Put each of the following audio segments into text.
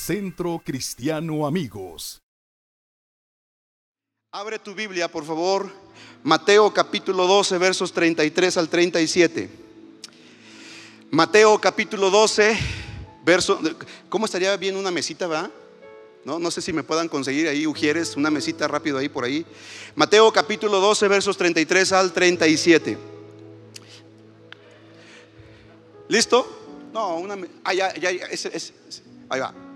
Centro Cristiano Amigos. Abre tu Biblia, por favor. Mateo capítulo 12, versos 33 al 37. Mateo capítulo 12, verso... ¿Cómo estaría bien una mesita, va? No, no sé si me puedan conseguir ahí, Ujieres, una mesita rápido ahí por ahí. Mateo capítulo 12, versos 33 al 37. ¿Listo? No, una... Ah, ya, ya, ese, ahí va.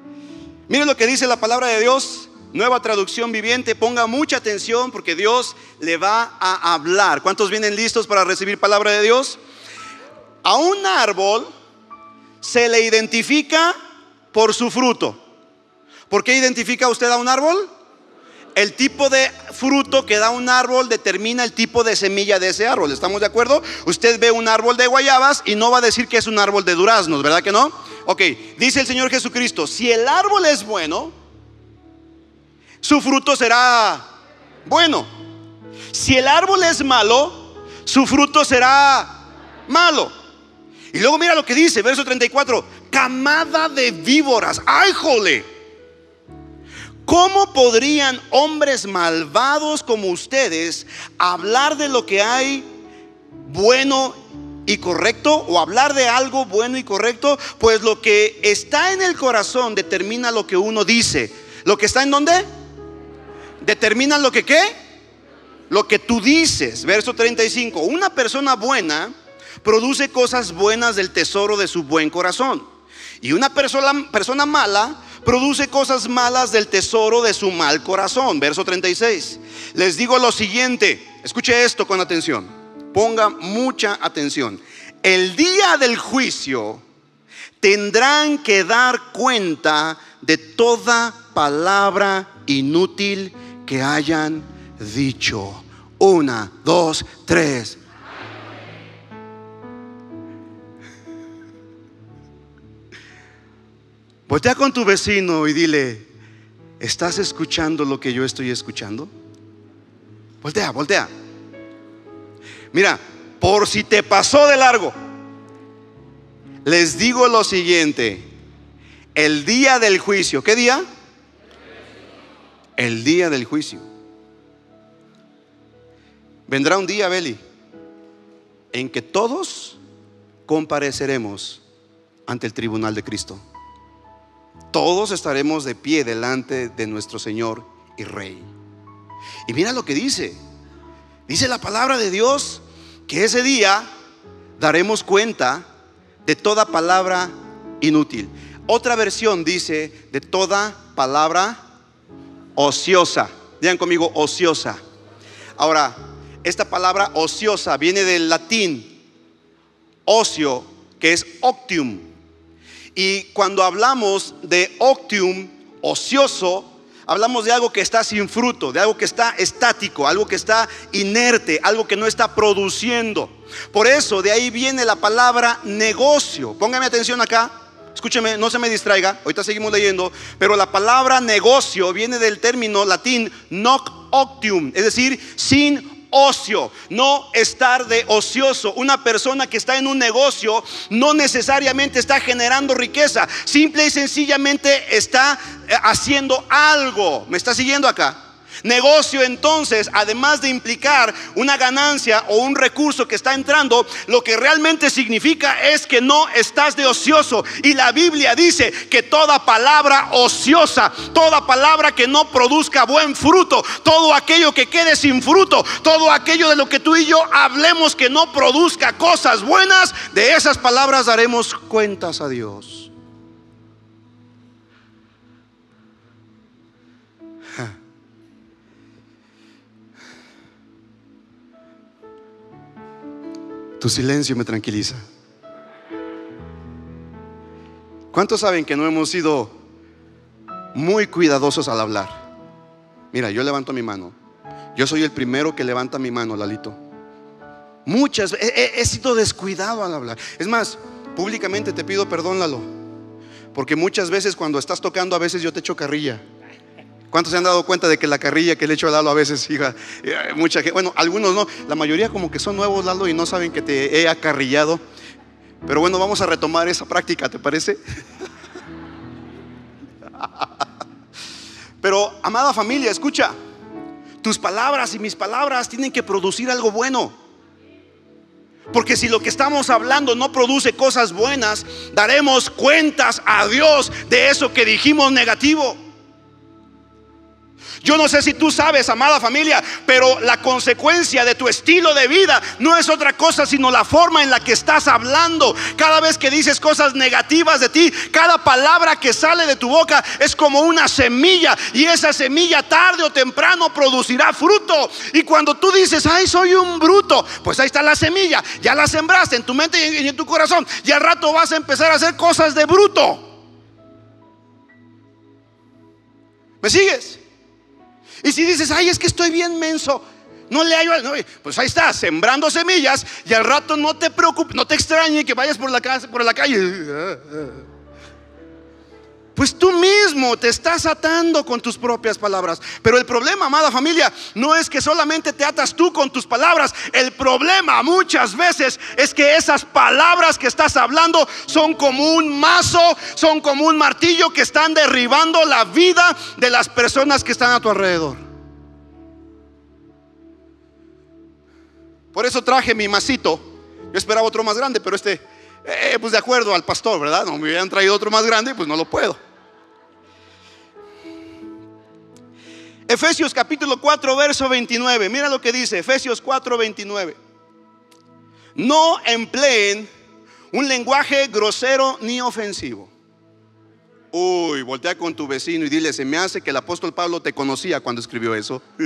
Miren lo que dice la palabra de Dios, nueva traducción viviente. Ponga mucha atención porque Dios le va a hablar. ¿Cuántos vienen listos para recibir palabra de Dios? A un árbol se le identifica por su fruto. ¿Por qué identifica usted a un árbol? El tipo de fruto que da un árbol determina el tipo de semilla de ese árbol. ¿Estamos de acuerdo? Usted ve un árbol de guayabas y no va a decir que es un árbol de duraznos, ¿verdad que no? Ok, dice el Señor Jesucristo, si el árbol es bueno, su fruto será bueno. Si el árbol es malo, su fruto será malo. Y luego mira lo que dice, verso 34, camada de víboras, ay jole. ¿Cómo podrían hombres malvados como ustedes hablar de lo que hay bueno y correcto o hablar de algo bueno y correcto? Pues lo que está en el corazón determina lo que uno dice. ¿Lo que está en dónde? Determina lo que qué? Lo que tú dices. Verso 35. Una persona buena produce cosas buenas del tesoro de su buen corazón. Y una persona, persona mala produce cosas malas del tesoro de su mal corazón. Verso 36. Les digo lo siguiente, escuche esto con atención, ponga mucha atención. El día del juicio tendrán que dar cuenta de toda palabra inútil que hayan dicho. Una, dos, tres. Voltea con tu vecino y dile, ¿estás escuchando lo que yo estoy escuchando? Voltea, voltea. Mira, por si te pasó de largo, les digo lo siguiente, el día del juicio, ¿qué día? El día del juicio. Vendrá un día, Beli, en que todos compareceremos ante el tribunal de Cristo todos estaremos de pie delante de nuestro Señor y Rey. Y mira lo que dice. Dice la palabra de Dios que ese día daremos cuenta de toda palabra inútil. Otra versión dice de toda palabra ociosa. Digan conmigo ociosa. Ahora, esta palabra ociosa viene del latín ocio, que es octium y cuando hablamos de octium, ocioso, hablamos de algo que está sin fruto, de algo que está estático, algo que está inerte, algo que no está produciendo. Por eso de ahí viene la palabra negocio. Póngame atención acá. Escúcheme, no se me distraiga, ahorita seguimos leyendo, pero la palabra negocio viene del término latín noc octium, es decir, sin ocio, no estar de ocioso. Una persona que está en un negocio no necesariamente está generando riqueza, simple y sencillamente está eh, haciendo algo. ¿Me está siguiendo acá? Negocio entonces, además de implicar una ganancia o un recurso que está entrando, lo que realmente significa es que no estás de ocioso. Y la Biblia dice que toda palabra ociosa, toda palabra que no produzca buen fruto, todo aquello que quede sin fruto, todo aquello de lo que tú y yo hablemos que no produzca cosas buenas, de esas palabras daremos cuentas a Dios. Tu silencio me tranquiliza. ¿Cuántos saben que no hemos sido muy cuidadosos al hablar? Mira, yo levanto mi mano. Yo soy el primero que levanta mi mano, Lalito. Muchas he, he sido descuidado al hablar. Es más, públicamente te pido perdón, Lalo. Porque muchas veces cuando estás tocando, a veces yo te echo carrilla. ¿Cuántos se han dado cuenta de que la carrilla que le echo a Lalo a veces, hija, eh, mucha gente, bueno, algunos no, la mayoría como que son nuevos, Lalo, y no saben que te he acarrillado. Pero bueno, vamos a retomar esa práctica, ¿te parece? Pero, amada familia, escucha, tus palabras y mis palabras tienen que producir algo bueno. Porque si lo que estamos hablando no produce cosas buenas, daremos cuentas a Dios de eso que dijimos negativo. Yo no sé si tú sabes, amada familia, pero la consecuencia de tu estilo de vida no es otra cosa sino la forma en la que estás hablando. Cada vez que dices cosas negativas de ti, cada palabra que sale de tu boca es como una semilla y esa semilla tarde o temprano producirá fruto. Y cuando tú dices, ay, soy un bruto, pues ahí está la semilla, ya la sembraste en tu mente y en tu corazón y al rato vas a empezar a hacer cosas de bruto. ¿Me sigues? Y si dices, ay, es que estoy bien menso, no le hallo, no, pues ahí está, sembrando semillas y al rato no te preocupes, no te extrañe que vayas por la, casa, por la calle. Pues tú mismo te estás atando con tus propias palabras. Pero el problema, amada familia, no es que solamente te atas tú con tus palabras. El problema muchas veces es que esas palabras que estás hablando son como un mazo, son como un martillo que están derribando la vida de las personas que están a tu alrededor. Por eso traje mi masito. Yo esperaba otro más grande, pero este eh, pues de acuerdo al pastor, ¿verdad? No me hubieran traído otro más grande, pues no lo puedo. Efesios capítulo 4, verso 29. Mira lo que dice, Efesios 4, 29. No empleen un lenguaje grosero ni ofensivo. Uy, voltea con tu vecino y dile, se me hace que el apóstol Pablo te conocía cuando escribió eso.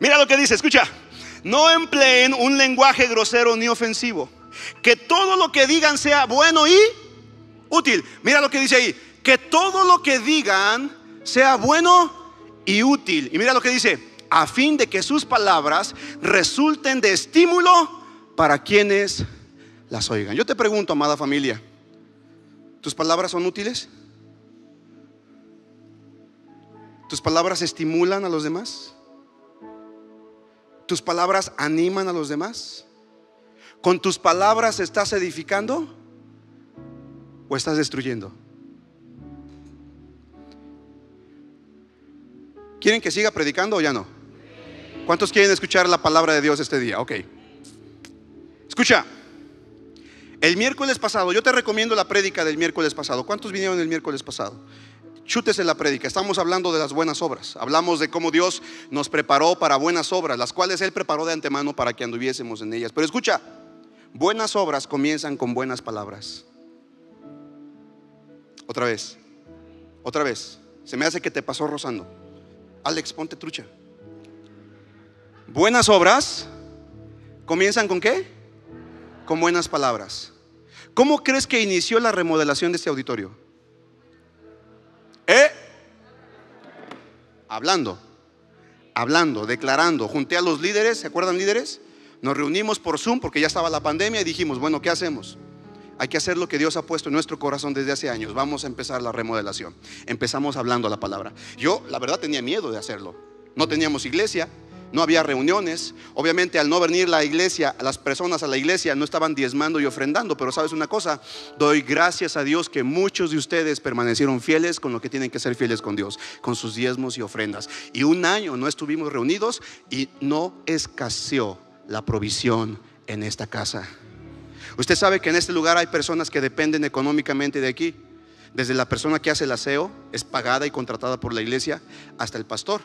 Mira lo que dice, escucha. No empleen un lenguaje grosero ni ofensivo. Que todo lo que digan sea bueno y útil. Mira lo que dice ahí. Que todo lo que digan sea bueno y útil. Y mira lo que dice. A fin de que sus palabras resulten de estímulo para quienes las oigan. Yo te pregunto, amada familia, ¿tus palabras son útiles? ¿Tus palabras estimulan a los demás? ¿Tus palabras animan a los demás? ¿Con tus palabras estás edificando o estás destruyendo? ¿Quieren que siga predicando o ya no? ¿Cuántos quieren escuchar la palabra de Dios este día? Ok. Escucha. El miércoles pasado, yo te recomiendo la prédica del miércoles pasado. ¿Cuántos vinieron el miércoles pasado? Chútese la prédica. Estamos hablando de las buenas obras. Hablamos de cómo Dios nos preparó para buenas obras, las cuales Él preparó de antemano para que anduviésemos en ellas. Pero escucha, buenas obras comienzan con buenas palabras. Otra vez, otra vez. Se me hace que te pasó rozando. Alex, ponte trucha. Buenas obras comienzan con qué? Con buenas palabras. ¿Cómo crees que inició la remodelación de este auditorio? ¿Eh? Hablando, hablando, declarando. Junté a los líderes, ¿se acuerdan líderes? Nos reunimos por Zoom porque ya estaba la pandemia y dijimos, bueno, ¿qué hacemos? Hay que hacer lo que Dios ha puesto en nuestro corazón desde hace años. Vamos a empezar la remodelación. Empezamos hablando la palabra. Yo, la verdad, tenía miedo de hacerlo. No teníamos iglesia, no había reuniones. Obviamente al no venir la iglesia, las personas a la iglesia no estaban diezmando y ofrendando, pero sabes una cosa, doy gracias a Dios que muchos de ustedes permanecieron fieles con lo que tienen que ser fieles con Dios, con sus diezmos y ofrendas. Y un año no estuvimos reunidos y no escaseó la provisión en esta casa. Usted sabe que en este lugar hay personas que dependen económicamente de aquí. Desde la persona que hace el aseo, es pagada y contratada por la iglesia, hasta el pastor.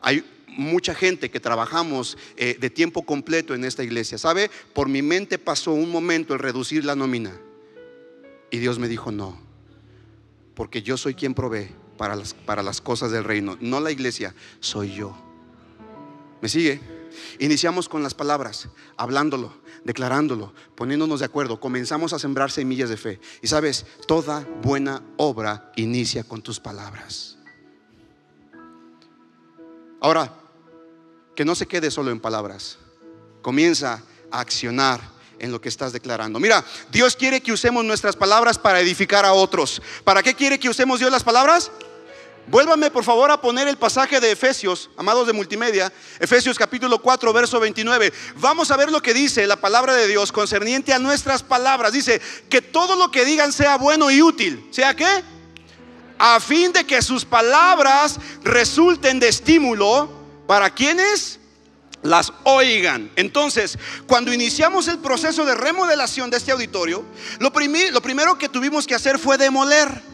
Hay mucha gente que trabajamos eh, de tiempo completo en esta iglesia. ¿Sabe? Por mi mente pasó un momento el reducir la nómina. Y Dios me dijo, no, porque yo soy quien provee para las, para las cosas del reino, no la iglesia, soy yo. ¿Me sigue? Iniciamos con las palabras, hablándolo, declarándolo, poniéndonos de acuerdo. Comenzamos a sembrar semillas de fe. Y sabes, toda buena obra inicia con tus palabras. Ahora, que no se quede solo en palabras. Comienza a accionar en lo que estás declarando. Mira, Dios quiere que usemos nuestras palabras para edificar a otros. ¿Para qué quiere que usemos Dios las palabras? Vuélvame por favor a poner el pasaje de Efesios, amados de multimedia, Efesios capítulo 4, verso 29. Vamos a ver lo que dice la palabra de Dios concerniente a nuestras palabras. Dice que todo lo que digan sea bueno y útil. ¿Sea qué? A fin de que sus palabras resulten de estímulo para quienes las oigan. Entonces, cuando iniciamos el proceso de remodelación de este auditorio, lo, lo primero que tuvimos que hacer fue demoler.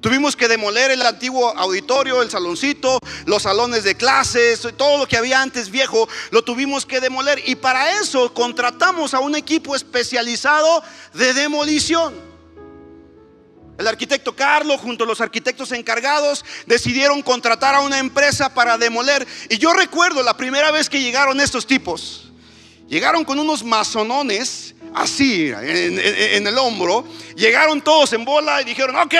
Tuvimos que demoler el antiguo auditorio, el saloncito, los salones de clases, todo lo que había antes viejo, lo tuvimos que demoler. Y para eso contratamos a un equipo especializado de demolición. El arquitecto Carlos junto a los arquitectos encargados decidieron contratar a una empresa para demoler. Y yo recuerdo la primera vez que llegaron estos tipos. Llegaron con unos masonones así en, el hombro. Llegaron todos en bola y dijeron, ok,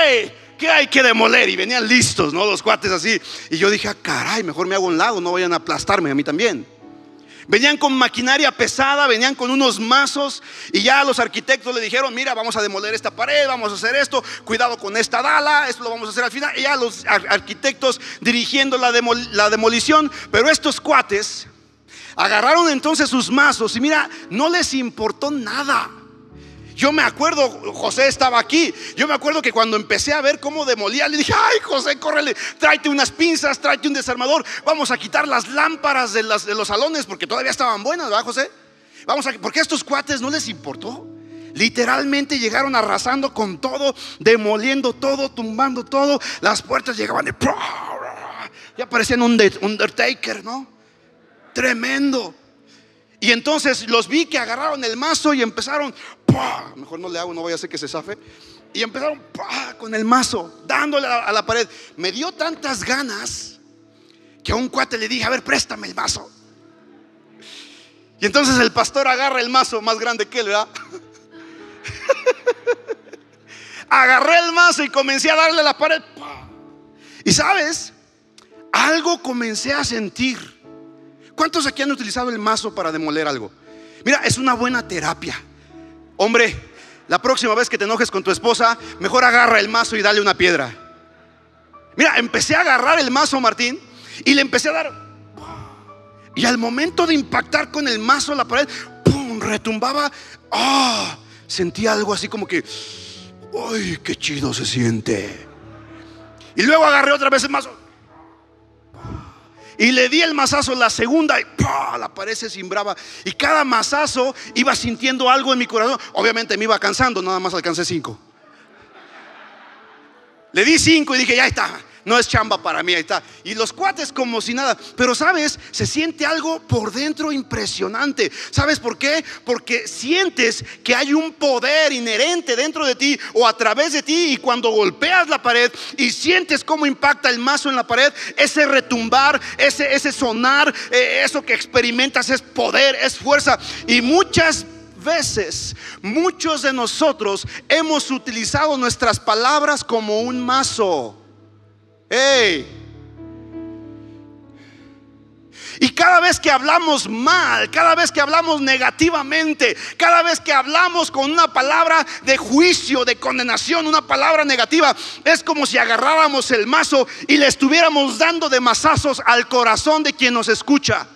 ¿qué hay que demoler? Y venían listos, ¿no? Los cuates así. Y yo dije, ah, caray, mejor me hago un lado, no vayan a aplastarme a mí también. Venían con maquinaria pesada, venían con unos mazos y ya los arquitectos le dijeron, mira, vamos a demoler esta pared, vamos a hacer esto, cuidado con esta dala, esto lo vamos a hacer al final. Y ya los arquitectos dirigiendo la, la demolición, pero estos cuates agarraron entonces sus mazos y mira, no les importó nada. Yo me acuerdo, José estaba aquí. Yo me acuerdo que cuando empecé a ver cómo demolía, le dije, ay José, córrele, tráete unas pinzas, tráete un desarmador. Vamos a quitar las lámparas de, los salones porque todavía estaban buenas, ¿verdad, José? Vamos a, porque a estos cuates no les importó. Literalmente llegaron arrasando con todo, demoliendo todo, tumbando todo. Las puertas llegaban de... Ya parecían un Undertaker, ¿no? Tremendo. Y entonces los vi que agarraron el mazo y empezaron, mejor no le hago, no voy a hacer que se zafe. Y empezaron con el mazo, dándole a la, pared. Me dio tantas ganas que a un cuate le dije, a ver, préstame el mazo. Y entonces el pastor agarra el mazo más grande que él, ¿verdad? Agarré el mazo y comencé a darle a la pared. Y sabes, algo comencé a sentir ¿Cuántos aquí han utilizado el mazo para demoler algo? Mira, es una buena terapia. Hombre, la próxima vez que te enojes con tu esposa, mejor agarra el mazo y dale una piedra. Mira, empecé a agarrar el mazo, Martín, y le empecé a dar. Y al momento de impactar con el mazo la pared, ¡pum! retumbaba. ¡Ah! Sentía algo así como que, ¡ay, qué chido se siente! Y luego agarré otra vez el mazo. Y le di el mazazo la segunda y la pared se cimbraba. Y cada mazazo iba sintiendo algo en mi corazón. Obviamente me iba cansando, nada más alcancé cinco. Le di cinco y dije, ya está no es chamba para mí, ahí está. Y los cuates como si nada. Pero sabes, se siente algo por dentro impresionante. ¿Sabes por qué? Porque sientes que hay un poder inherente dentro de ti o a través de ti y cuando golpeas la pared y sientes cómo impacta el mazo en la pared, ese retumbar, ese, ese sonar, eh, eso que experimentas es poder, es fuerza. Y muchas veces muchos de nosotros hemos utilizado nuestras palabras como un mazo. Y cada vez que hablamos mal, cada vez que hablamos negativamente, cada vez que hablamos con una palabra de juicio, de condenación, una palabra negativa, es como si agarráramos el mazo y le estuviéramos dando de mazazos al corazón de quien nos escucha.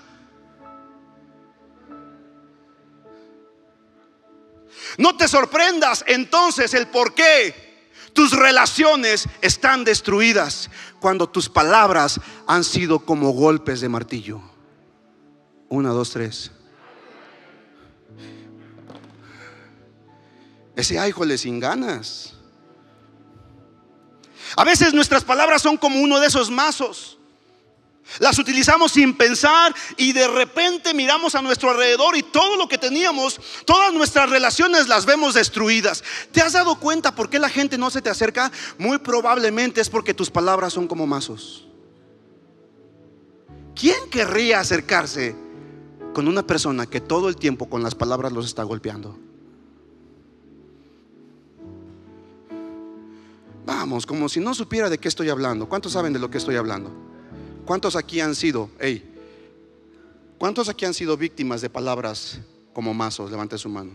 No te sorprendas entonces el por qué tus relaciones están destruidas cuando tus palabras han sido como golpes de martillo. Una, dos, tres. Ese le sin ganas. A veces nuestras palabras son como uno de esos mazos las utilizamos sin pensar y de repente miramos a nuestro alrededor y todo lo que teníamos, todas nuestras relaciones las vemos destruidas. ¿Te has dado cuenta por qué la gente no se te acerca? Muy probablemente es porque tus palabras son como mazos. ¿Quién querría acercarse con una persona que todo el tiempo con las palabras los está golpeando? Vamos, como si no supiera de qué estoy hablando. ¿Cuántos saben de lo que estoy hablando? ¿Cuántos aquí han sido, hey, cuántos aquí han sido víctimas de palabras como mazos? Levante su mano.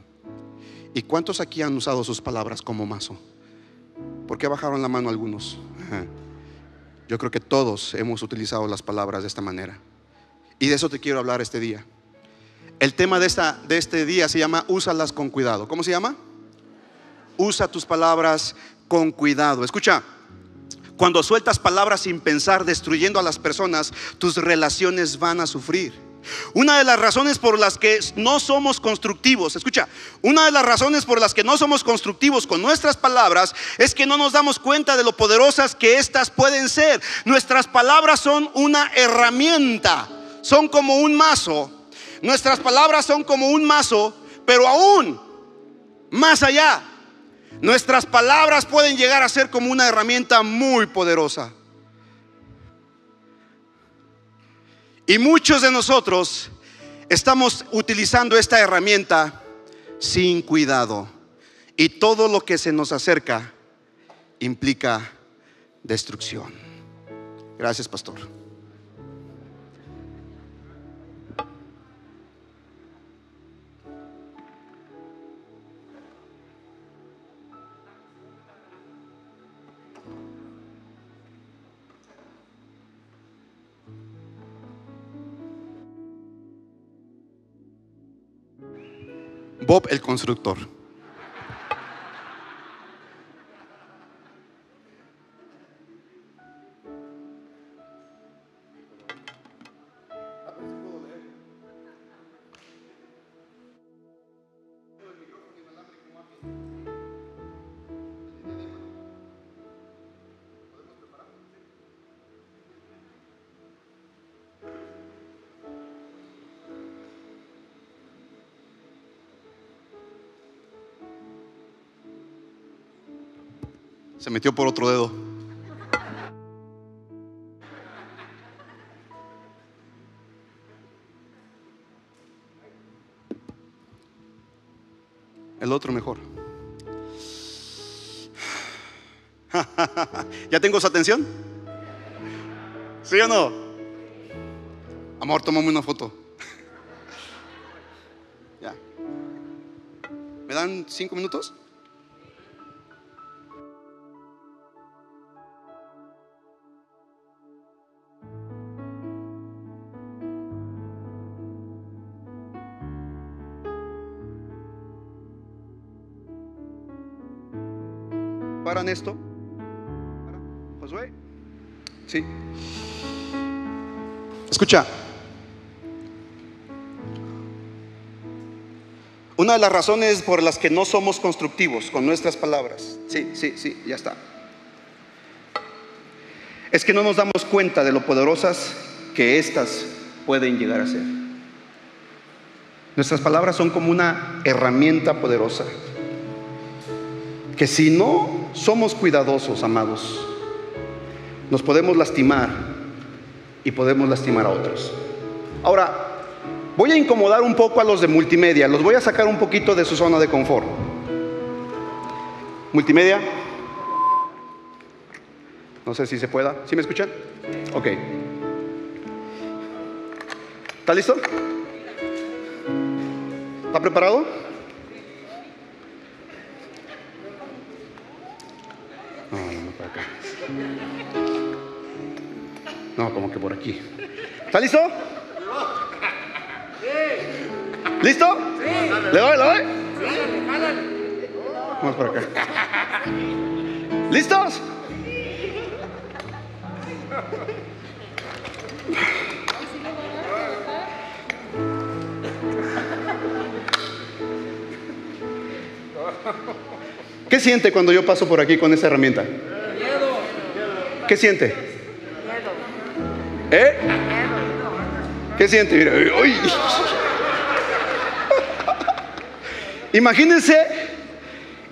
¿Y cuántos aquí han usado sus palabras como mazo? ¿Por qué bajaron la mano algunos? Yo creo que todos hemos utilizado las palabras de esta manera. Y de eso te quiero hablar este día. El tema de, esta, de este día se llama Úsalas con cuidado. ¿Cómo se llama? Usa tus palabras con cuidado. Escucha, cuando sueltas palabras sin pensar, destruyendo a las personas, tus relaciones van a sufrir. Una de las razones por las que no somos constructivos, escucha, una de las razones por las que no somos constructivos con nuestras palabras es que no nos damos cuenta de lo poderosas que éstas pueden ser. Nuestras palabras son una herramienta, son como un mazo. Nuestras palabras son como un mazo, pero aún más allá. Nuestras palabras pueden llegar a ser como una herramienta muy poderosa. Y muchos de nosotros estamos utilizando esta herramienta sin cuidado. Y todo lo que se nos acerca implica destrucción. Gracias, pastor. Bob el constructor. Se metió por otro dedo. El otro mejor. ¿Ya tengo su atención? ¿Sí o no? Amor, tomame una foto. ya. ¿Me dan cinco minutos? ¿Paran esto? Josué. Sí. Escucha. Una de las razones por las que no somos constructivos con nuestras palabras, sí, sí, sí, ya está, es que no nos damos cuenta de lo poderosas que éstas pueden llegar a ser. Nuestras palabras son como una herramienta poderosa que si no somos cuidadosos, amados, nos podemos lastimar y podemos lastimar a otros. Ahora, voy a incomodar un poco a los de multimedia, los voy a sacar un poquito de su zona de confort. Multimedia. No sé si se pueda. ¿Sí me escuchan? Ok. ¿Está listo? ¿Está preparado? No, no, no, por acá. No, como que por aquí. ¿Está listo? ¿Listo? ¿Le doy, le doy? Vamos por acá. ¿Listos? ¿Qué siente cuando yo paso por aquí con esa herramienta? ¿Qué siente? ¿Eh? ¿Qué siente? Mira, uy. Imagínense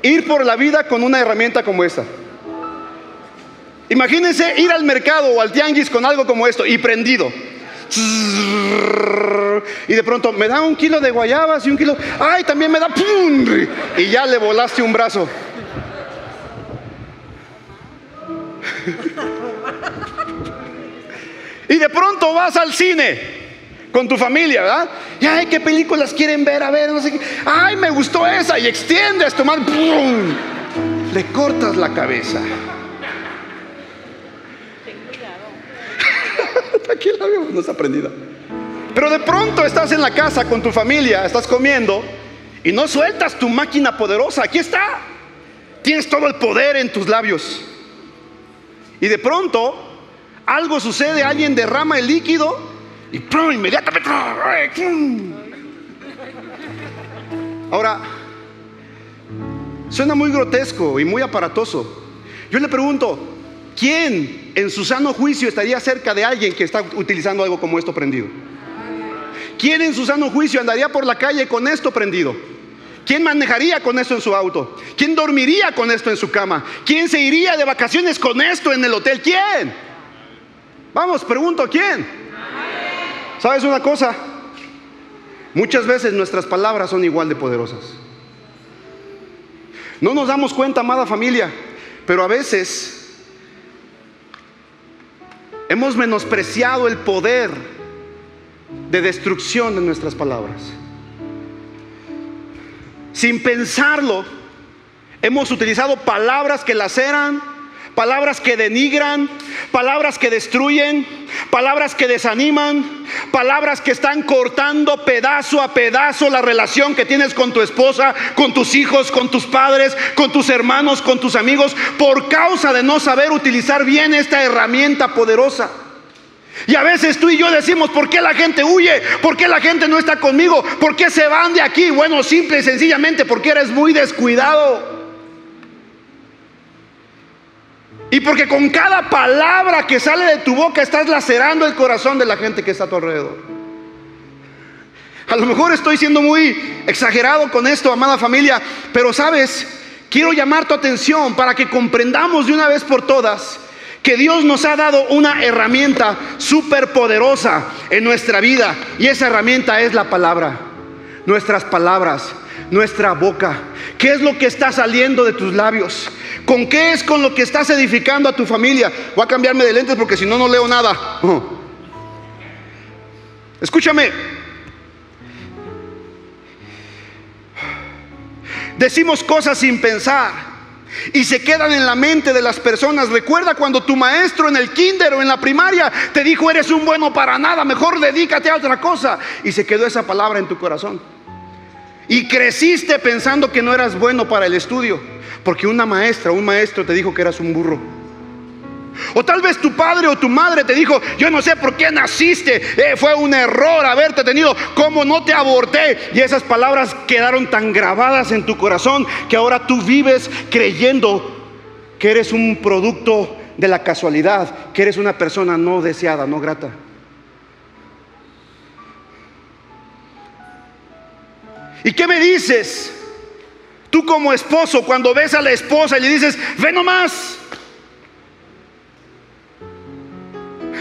ir por la vida con una herramienta como esta. Imagínense ir al mercado o al tianguis con algo como esto y prendido. Y de pronto me da un kilo de guayabas y un kilo. ¡Ay! También me da. Y ya le volaste un brazo. Y de pronto vas al cine con tu familia, ¿verdad? Y ay, qué películas quieren ver, a ver, no sé qué. Ay, me gustó esa y extiendes tu mano. Le cortas la cabeza. Aquí la veo, no está prendida. Pero de pronto estás en la casa con tu familia, estás comiendo y no sueltas tu máquina poderosa. Aquí está. Tienes todo el poder en tus labios. Y de pronto algo sucede, alguien derrama el líquido y ¡pum! inmediatamente. Ahora, suena muy grotesco y muy aparatoso. Yo le pregunto, ¿quién en su sano juicio estaría cerca de alguien que está utilizando algo como esto prendido? ¿Quién en su sano juicio andaría por la calle con esto prendido? ¿Quién manejaría con esto en su auto? ¿Quién dormiría con esto en su cama? ¿Quién se iría de vacaciones con esto en el hotel? ¿Quién? Vamos, pregunto, ¿quién? ¿Sabes una cosa? Muchas veces nuestras palabras son igual de poderosas. No nos damos cuenta, amada familia, pero a veces hemos menospreciado el poder de destrucción de nuestras palabras. Sin pensarlo, hemos utilizado palabras que laceran, palabras que denigran, palabras que destruyen, palabras que desaniman, palabras que están cortando pedazo a pedazo la relación que tienes con tu esposa, con tus hijos, con tus padres, con tus hermanos, con tus amigos, por causa de no saber utilizar bien esta herramienta poderosa. Y a veces tú y yo decimos, ¿por qué la gente huye? ¿Por qué la gente no está conmigo? ¿Por qué se van de aquí? Bueno, simple y sencillamente porque eres muy descuidado. Y porque con cada palabra que sale de tu boca estás lacerando el corazón de la gente que está a tu alrededor. A lo mejor estoy siendo muy exagerado con esto, amada familia, pero sabes, quiero llamar tu atención para que comprendamos de una vez por todas que Dios nos ha dado una herramienta súper poderosa en nuestra vida y esa herramienta es la palabra, nuestras palabras, nuestra boca. ¿Qué es lo que está saliendo de tus labios? ¿Con qué es con lo que estás edificando a tu familia? Voy a cambiarme de lentes porque si no, no leo nada. Escúchame. Decimos cosas sin pensar y se quedan en la mente de las personas. Recuerda cuando tu maestro en el kinder o en la primaria te dijo eres un bueno para nada, mejor dedícate a otra cosa. Y se quedó esa palabra en tu corazón. Y creciste pensando que no eras bueno para el estudio, porque una maestra un maestro te dijo que eras un burro. O tal vez tu padre o tu madre te dijo, yo no sé por qué naciste, eh, fue un error haberte tenido, como no te aborté. Y esas palabras quedaron tan grabadas en tu corazón que ahora tú vives creyendo que eres un producto de la casualidad, que eres una persona no deseada, no grata. ¿Y qué me dices? Tú como esposo, cuando ves a la esposa y le dices, ve nomás,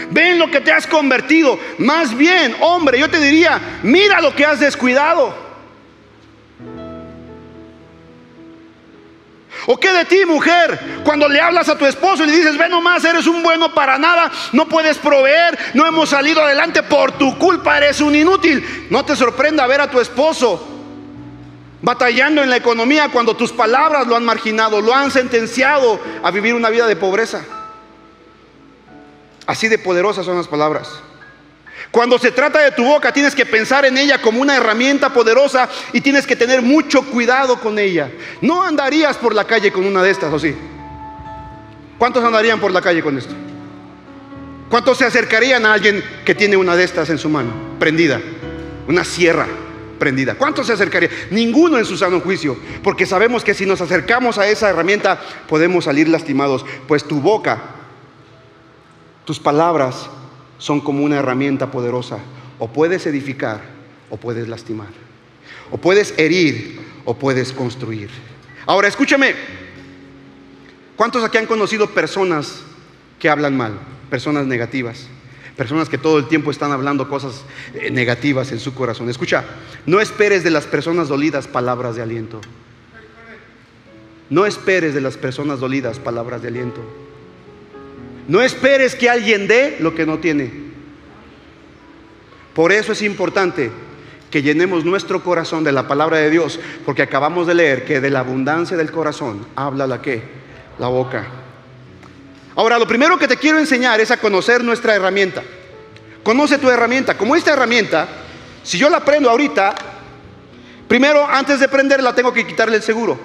ven lo que te has convertido. Más bien, hombre, yo te diría, mira lo que has descuidado. ¿O qué de ti, mujer? Cuando le hablas a tu esposo y le dices, ve nomás, eres un bueno para nada, no puedes proveer, no hemos salido adelante por tu culpa, eres un inútil. No te sorprenda ver a tu esposo batallando en la economía cuando tus palabras lo han marginado, lo han sentenciado a vivir una vida de pobreza. Así de poderosas son las palabras. Cuando se trata de tu boca, tienes que pensar en ella como una herramienta poderosa y tienes que tener mucho cuidado con ella. No andarías por la calle con una de estas, ¿o sí? ¿Cuántos andarían por la calle con esto? ¿Cuántos se acercarían a alguien que tiene una de estas en su mano, prendida? Una sierra prendida. ¿Cuántos se acercarían? Ninguno en su sano juicio, porque sabemos que si nos acercamos a esa herramienta podemos salir lastimados, pues tu boca, tus palabras son como una herramienta poderosa. O puedes edificar o puedes lastimar. O puedes herir o puedes construir. Ahora, escúchame. ¿Cuántos aquí han conocido personas que hablan mal? Personas negativas. Personas que todo el tiempo están hablando cosas eh, negativas en su corazón. Escucha, no esperes de las personas dolidas palabras de aliento. No esperes de las personas dolidas palabras de aliento. No esperes que alguien dé lo que no tiene. Por eso es importante que llenemos nuestro corazón de la palabra de Dios, porque acabamos de leer que de la abundancia del corazón habla la que, la boca. Ahora, lo primero que te quiero enseñar es a conocer nuestra herramienta. Conoce tu herramienta. Como esta herramienta, si yo la prendo ahorita, primero antes de prenderla tengo que quitarle el seguro.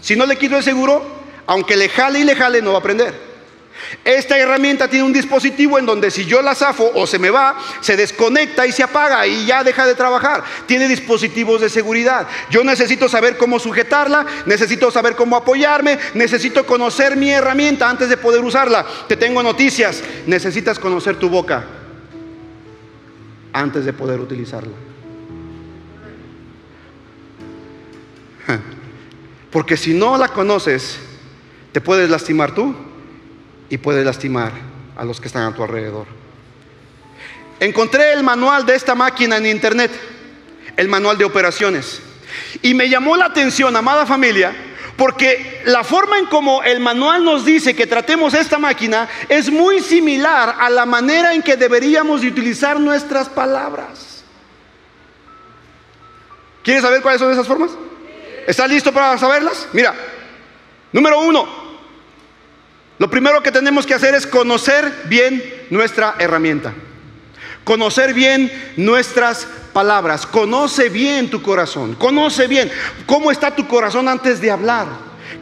Si no le quito el seguro, aunque le jale y le jale, no va a prender. Esta herramienta tiene un dispositivo en donde si yo la zafo o se me va, se desconecta y se apaga y ya deja de trabajar. Tiene dispositivos de seguridad. Yo necesito saber cómo sujetarla, necesito saber cómo apoyarme, necesito conocer mi herramienta antes de poder usarla. Te tengo noticias, necesitas conocer tu boca antes de poder utilizarla. Porque si no la conoces, te puedes lastimar tú y puede lastimar a los que están a tu alrededor. Encontré el manual de esta máquina en internet, el manual de operaciones. Y me llamó la atención, amada familia, porque la forma en como el manual nos dice que tratemos esta máquina es muy similar a la manera en que deberíamos de utilizar nuestras palabras. ¿Quieres saber cuáles son esas formas? ¿Estás listo para saberlas? Mira, número uno, lo primero que tenemos que hacer es conocer bien nuestra herramienta. Conocer bien nuestras palabras. Conoce bien tu corazón. Conoce bien cómo está tu corazón antes de hablar.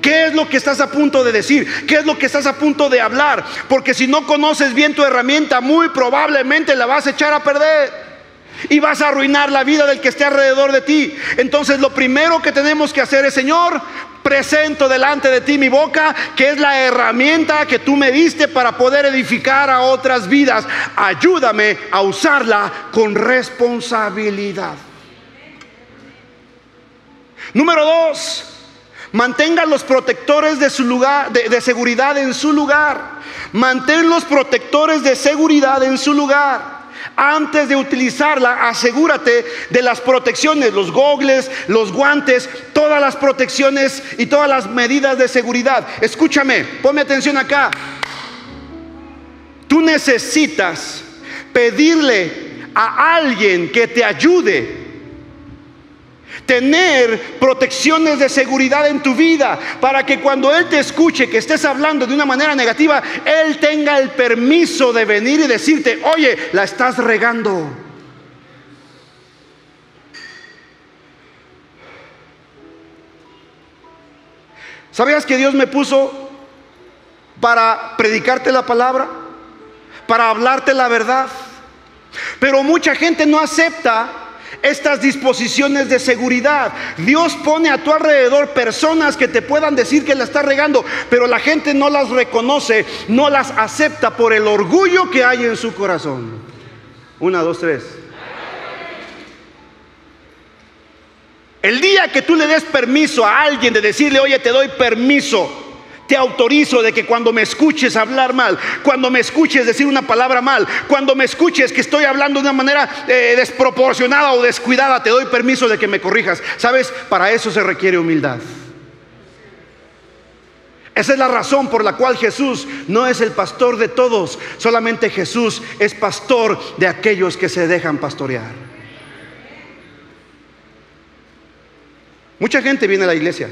¿Qué es lo que estás a punto de decir? ¿Qué es lo que estás a punto de hablar? Porque si no conoces bien tu herramienta, muy probablemente la vas a echar a perder. Y vas a arruinar la vida del que esté alrededor de ti. Entonces lo primero que tenemos que hacer es, Señor, presento delante de ti mi boca, que es la herramienta que tú me diste para poder edificar a otras vidas. Ayúdame a usarla con responsabilidad. Número dos, mantenga los protectores de su lugar, de, de seguridad en su lugar. Mantén los protectores de seguridad en su lugar. Antes de utilizarla, asegúrate de las protecciones, los gogles, los guantes, todas las protecciones y todas las medidas de seguridad. Escúchame, ponme atención acá. Tú necesitas pedirle a alguien que te ayude tener protecciones de seguridad en tu vida para que cuando Él te escuche que estés hablando de una manera negativa, Él tenga el permiso de venir y decirte, oye, la estás regando. ¿Sabías que Dios me puso para predicarte la palabra? Para hablarte la verdad. Pero mucha gente no acepta estas disposiciones de seguridad. Dios pone a tu alrededor personas que te puedan decir que la está regando, pero la gente no las reconoce, no las acepta por el orgullo que hay en su corazón. Una, dos, tres. El día que tú le des permiso a alguien de decirle, oye, te doy permiso te autorizo de que cuando me escuches hablar mal, cuando me escuches decir una palabra mal, cuando me escuches que estoy hablando de una manera eh, desproporcionada o descuidada, te doy permiso de que me corrijas. ¿Sabes? Para eso se requiere humildad. Esa es la razón por la cual Jesús no es el pastor de todos, solamente Jesús es pastor de aquellos que se dejan pastorear. Mucha gente viene a la iglesia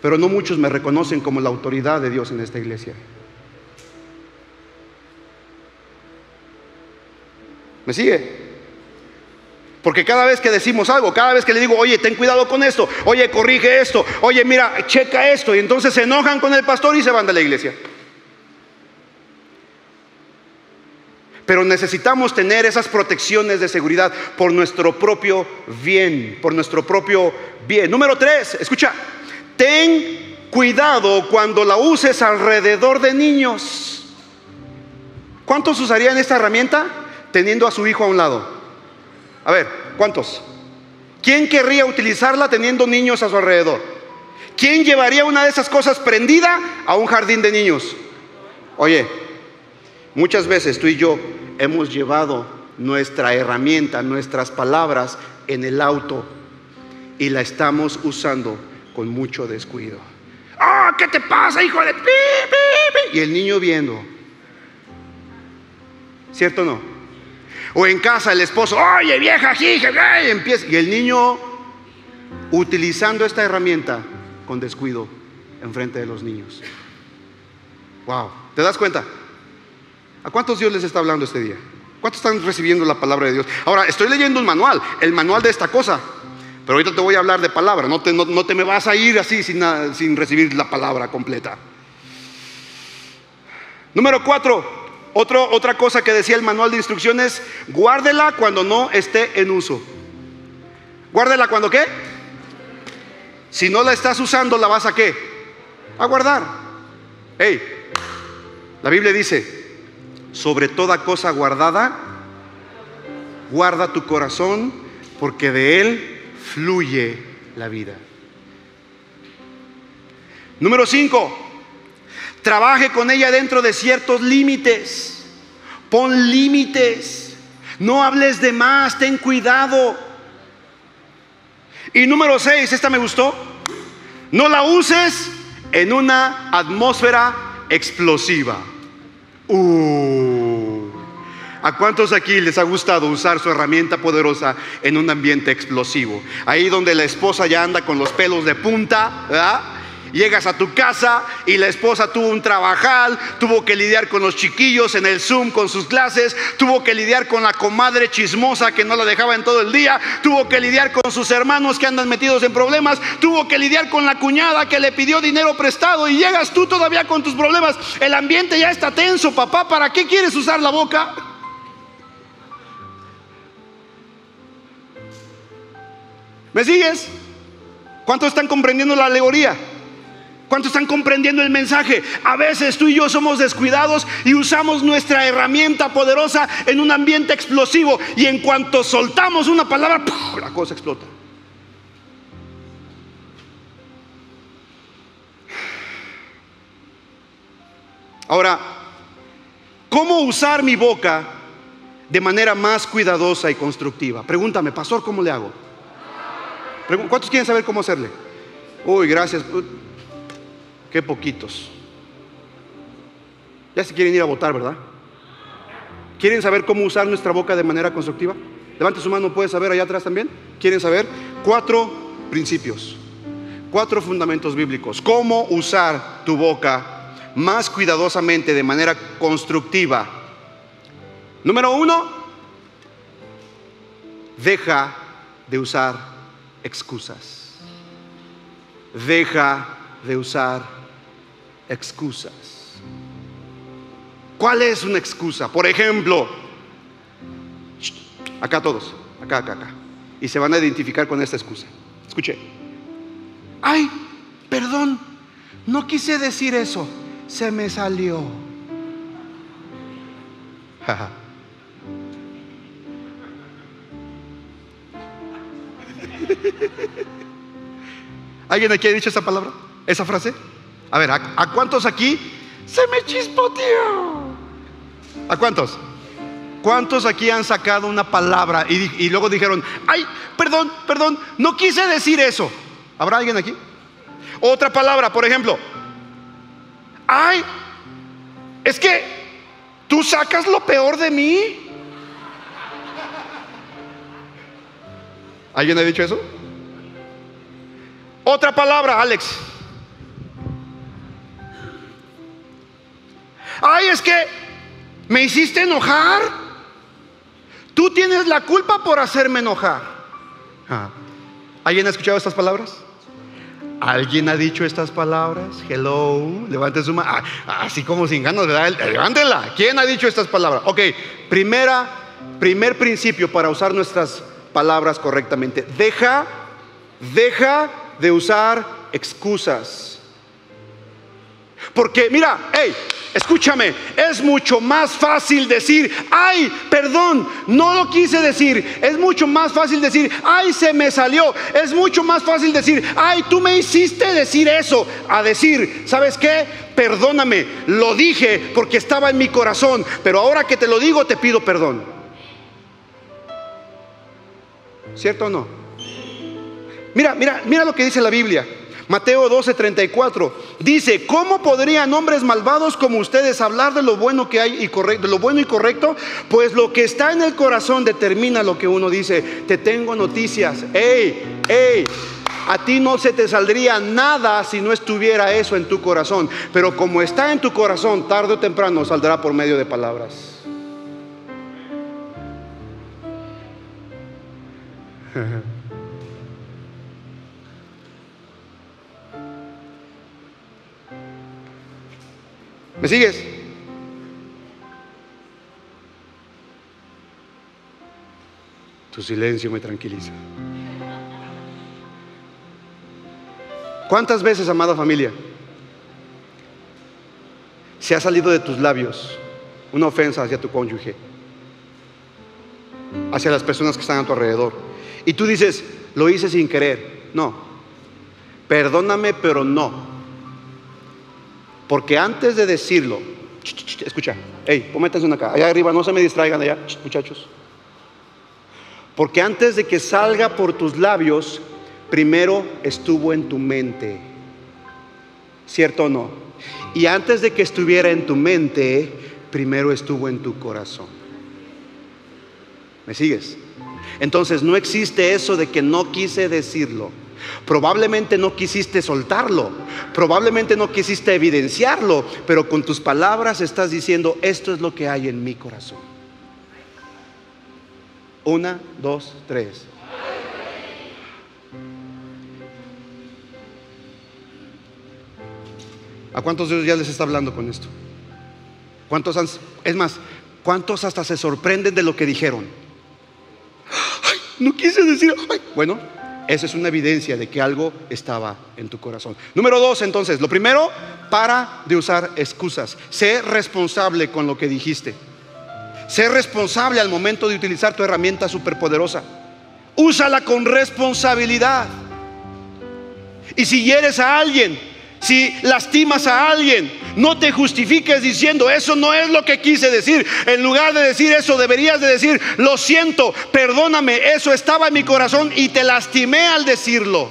pero no muchos me reconocen como la autoridad de Dios en esta iglesia. ¿Me sigue? Porque cada vez que decimos algo, cada vez que le digo, oye, ten cuidado con esto, oye, corrige esto, oye, mira, checa esto, y entonces se enojan con el pastor y se van de la iglesia. Pero necesitamos tener esas protecciones de seguridad por nuestro propio bien, por nuestro propio bien. Número tres, escucha, ten cuidado cuando la uses alrededor de niños. ¿Cuántos usarían esta herramienta teniendo a su hijo a un lado? A ver, ¿cuántos? ¿Quién querría utilizarla teniendo niños a su alrededor? ¿Quién llevaría una de esas cosas prendida a un jardín de niños? Oye, muchas veces tú y yo hemos llevado nuestra herramienta, nuestras palabras en el auto y la estamos usando con mucho descuido. ¡Ah, qué te pasa, hijo de... Y el niño viendo. ¿Cierto o no? O en casa el esposo, oye vieja, hija, y empieza. Y el niño utilizando esta herramienta con descuido enfrente de los niños. Wow, ¿te das cuenta? ¿A cuántos Dios les está hablando este día? ¿Cuántos están recibiendo la palabra de Dios? Ahora, estoy leyendo un manual, el manual de esta cosa. Pero ahorita te voy a hablar de palabra. No te, no, te me vas a ir así sin, sin recibir la palabra completa. Número cuatro, otra cosa que decía el manual de instrucciones, guárdela cuando no esté en uso. Guárdela cuando qué? Si no la estás usando, ¿la vas a qué? A guardar. Hey, la Biblia dice, sobre toda cosa guardada, guarda tu corazón, porque de él fluye la vida. Número 5. Trabaje con ella dentro de ciertos límites. Pon límites. No hables de más, ten cuidado. Y número 6, esta me gustó. No la uses en una atmósfera explosiva. Uh. ¿A cuántos aquí les ha gustado usar su herramienta poderosa en un ambiente explosivo? Ahí donde la esposa ya anda con los pelos de punta, ¿verdad? Llegas a tu casa y la esposa tuvo un trabajal, tuvo que lidiar con los chiquillos en el Zoom con sus clases, tuvo que lidiar con la comadre chismosa que no la dejaba en todo el día, tuvo que lidiar con sus hermanos que andan metidos en problemas, tuvo que lidiar con la cuñada que le pidió dinero prestado y llegas tú todavía con tus problemas. El ambiente ya está tenso, papá, ¿para qué quieres usar la boca? ¿Me sigues? ¿Cuántos están comprendiendo la alegoría? ¿Cuántos están comprendiendo el mensaje? A veces tú y yo somos descuidados y usamos nuestra herramienta poderosa en un ambiente explosivo y en cuanto soltamos una palabra, la cosa explota. Ahora, ¿cómo usar mi boca de manera más cuidadosa y constructiva? Pregúntame, pastor, ¿cómo le hago? ¿Cuántos quieren saber cómo hacerle? Uy, gracias. Qué poquitos. Ya se quieren ir a votar, ¿verdad? ¿Quieren saber cómo usar nuestra boca de manera constructiva? Levante su mano, ¿puede saber allá atrás también? ¿Quieren saber? Cuatro principios, cuatro fundamentos bíblicos. ¿Cómo usar tu boca más cuidadosamente de manera constructiva? Número uno, deja de usar excusas. Deja de usar excusas. ¿Cuál es una excusa? Por ejemplo, acá todos, acá, acá, acá. Y se van a identificar con esta excusa. Escuche. Ay, perdón, no quise decir eso, se me salió. ¿Alguien aquí ha dicho esa palabra? ¿Esa frase? A ver, ¿a, cuántos aquí se me chispoteó? ¿A cuántos? ¿Cuántos aquí han sacado una palabra y, y, luego dijeron, ay, perdón, perdón, no quise decir eso? ¿Habrá alguien aquí? Otra palabra, por ejemplo, ay, es que tú sacas lo peor de mí. ¿Alguien ha dicho eso? Otra palabra, Alex. Ay, es que me hiciste enojar. Tú tienes la culpa por hacerme enojar. Ah. ¿Alguien ha escuchado estas palabras? ¿Alguien ha dicho estas palabras? Hello, levante su mano. Ah, así como sin ganas, ¿verdad? Levántela. ¿Quién ha dicho estas palabras? Ok, primera, primer principio para usar nuestras palabras correctamente. Deja, deja de usar excusas. Porque mira, hey, escúchame, es mucho más fácil decir, ay, perdón, no lo quise decir. Es mucho más fácil decir, ay, se me salió. Es mucho más fácil decir, ay, tú me hiciste decir eso. A decir, ¿sabes qué? Perdóname, lo dije porque estaba en mi corazón, pero ahora que te lo digo te pido perdón. ¿Cierto o no? Mira, mira, mira lo que dice la Biblia. Mateo 12:34 dice, ¿cómo podrían hombres malvados como ustedes hablar de lo bueno que hay y correcto, de lo bueno y correcto? Pues lo que está en el corazón determina lo que uno dice. Te tengo noticias. Hey, hey, A ti no se te saldría nada si no estuviera eso en tu corazón. Pero como está en tu corazón, tarde o temprano saldrá por medio de palabras. ¿Me sigues? Tu silencio me tranquiliza. ¿Cuántas veces, amada familia, se ha salido de tus labios una ofensa hacia tu cónyuge, hacia las personas que están a tu alrededor? Y tú dices, lo hice sin querer. No, perdóname, pero no. Porque antes de decirlo, escucha, hey, ponme una acá, allá arriba, no se me distraigan allá, muchachos. Porque antes de que salga por tus labios, primero estuvo en tu mente. ¿Cierto o no? Y antes de que estuviera en tu mente, primero estuvo en tu corazón. ¿Me sigues? Entonces no existe eso de que no quise decirlo. Probablemente no quisiste soltarlo, probablemente no quisiste evidenciarlo, pero con tus palabras estás diciendo, esto es lo que hay en mi corazón. Una, dos, tres. ¿A cuántos ellos ya les está hablando con esto? ¿Cuántos es más, cuántos hasta se sorprenden de lo que dijeron? No quise decir, bueno, esa es una evidencia de que algo estaba en tu corazón. Número dos, entonces, lo primero, para de usar excusas. Sé responsable con lo que dijiste. Sé responsable al momento de utilizar tu herramienta superpoderosa. Úsala con responsabilidad. Y si hieres a alguien, si lastimas a alguien, no te justifiques diciendo, eso no es lo que quise decir. En lugar de decir eso, deberías de decir, lo siento, perdóname, eso estaba en mi corazón y te lastimé al decirlo.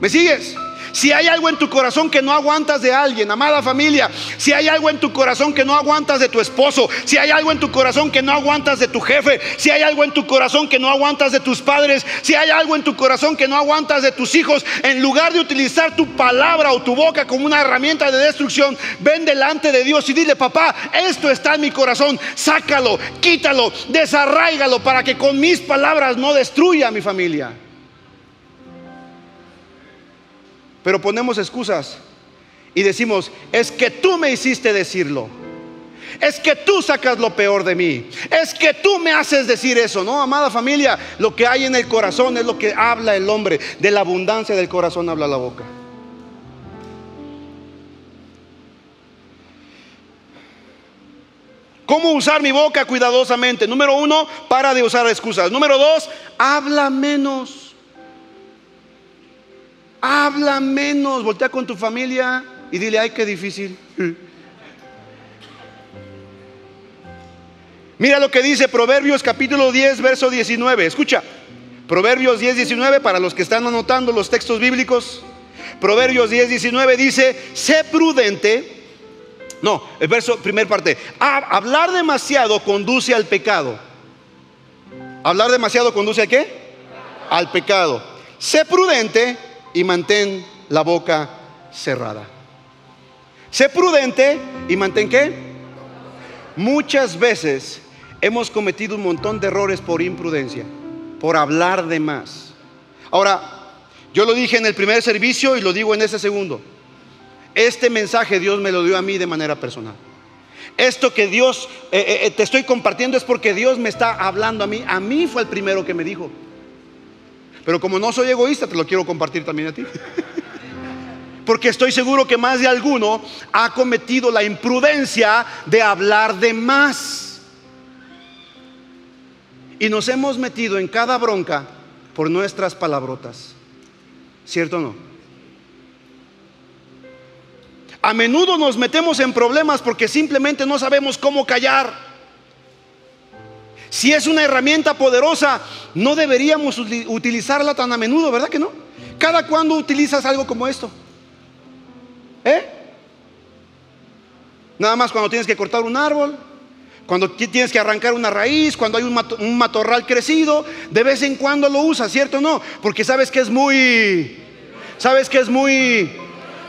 ¿Me sigues? Si hay algo en tu corazón que no aguantas de alguien, amada familia, si hay algo en tu corazón que no aguantas de tu esposo, si hay algo en tu corazón que no aguantas de tu jefe, si hay algo en tu corazón que no aguantas de tus padres, si hay algo en tu corazón que no aguantas de tus hijos, en lugar de utilizar tu palabra o tu boca como una herramienta de destrucción, ven delante de Dios y dile, papá, esto está en mi corazón, sácalo, quítalo, desarraigalo para que con mis palabras no destruya a mi familia. Pero ponemos excusas y decimos, es que tú me hiciste decirlo. Es que tú sacas lo peor de mí. Es que tú me haces decir eso. No, amada familia, lo que hay en el corazón es lo que habla el hombre. De la abundancia del corazón habla la boca. ¿Cómo usar mi boca cuidadosamente? Número uno, para de usar excusas. Número dos, habla menos. Habla menos, voltea con tu familia y dile, ay, qué difícil. Mira lo que dice Proverbios capítulo 10, verso 19. Escucha, Proverbios 10, 19, para los que están anotando los textos bíblicos. Proverbios 10, 19 dice, sé prudente. No, el verso, primer parte. hablar demasiado conduce al pecado. Hablar demasiado conduce a qué? Al pecado. Sé prudente y mantén la boca cerrada. Sé prudente y mantén qué? Muchas veces hemos cometido un montón de errores por imprudencia, por hablar de más. Ahora, yo lo dije en el primer servicio y lo digo en este segundo. Este mensaje Dios me lo dio a mí de manera personal. Esto que Dios eh, eh, eh, te estoy compartiendo es porque Dios me está hablando a mí. A mí fue el primero que me dijo. Pero como no soy egoísta, te lo quiero compartir también a ti. Porque estoy seguro que más de alguno ha cometido la imprudencia de hablar de más. Y nos hemos metido en cada bronca por nuestras palabrotas. ¿Cierto o no? A menudo nos metemos en problemas porque simplemente no sabemos cómo callar. Si es una herramienta poderosa, no deberíamos utilizarla tan a menudo, ¿verdad que no? ¿Cada cuándo utilizas algo como esto? ¿Eh? Nada más cuando tienes que cortar un árbol, Cuando tienes que arrancar una raíz, cuando hay un, matorral crecido, de vez en cuando lo usas, ¿cierto o no? Porque sabes que es muy, sabes que es muy...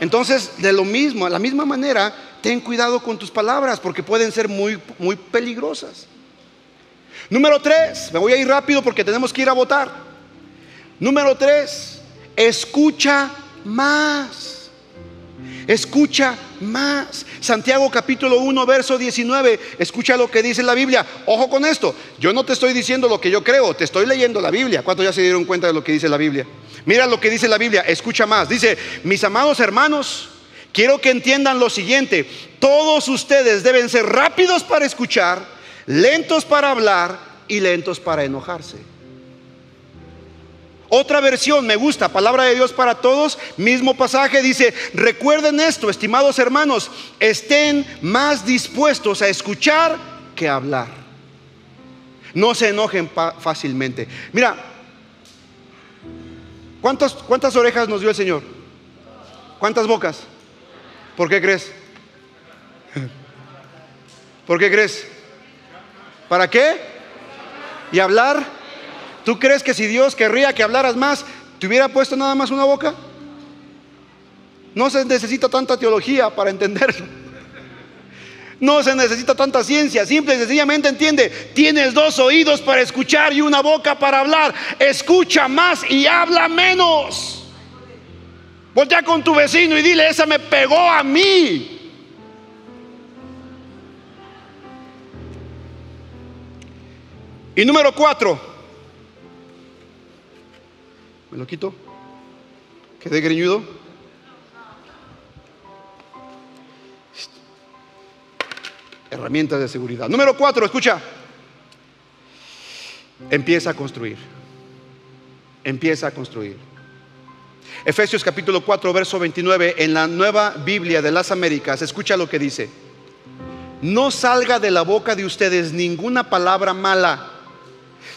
Entonces, de lo mismo, de la misma manera, ten cuidado con tus palabras porque pueden ser muy, muy peligrosas. Número tres, me voy a ir rápido porque tenemos que ir a votar. Número tres, escucha más. Escucha más. Santiago capítulo 1, verso 19. Escucha lo que dice la Biblia. Ojo con esto. Yo no te estoy diciendo lo que yo creo, te estoy leyendo la Biblia. ¿Cuántos ya se dieron cuenta de lo que dice la Biblia? Mira lo que dice la Biblia. Escucha más. Dice, mis amados hermanos, quiero que entiendan lo siguiente. Todos ustedes deben ser rápidos para escuchar, lentos para hablar y lentos para enojarse. Otra versión me gusta, palabra de Dios para todos, mismo pasaje dice, recuerden esto, estimados hermanos, estén más dispuestos a escuchar que a hablar. No se enojen fácilmente. Mira, ¿cuántas, ¿cuántas orejas nos dio el Señor? ¿Cuántas bocas? ¿Por qué crees? ¿Por qué crees? ¿Para qué? ¿Y hablar? ¿Tú crees que si Dios querría que hablaras más, te hubiera puesto nada más una boca? No se necesita tanta teología para entenderlo. No se necesita tanta ciencia, simple y sencillamente entiende, tienes dos oídos para escuchar y una boca para hablar. Escucha más y habla menos. Voltea con tu vecino y dile, esa me pegó a mí. Y número cuatro, ¿Me lo quito? ¿Quedé greñudo? Herramientas de seguridad. Número cuatro, escucha. Empieza a construir. Empieza a construir. Efesios capítulo 4, verso 29, en la nueva Biblia de las Américas, escucha lo que dice. No salga de la boca de ustedes ninguna palabra mala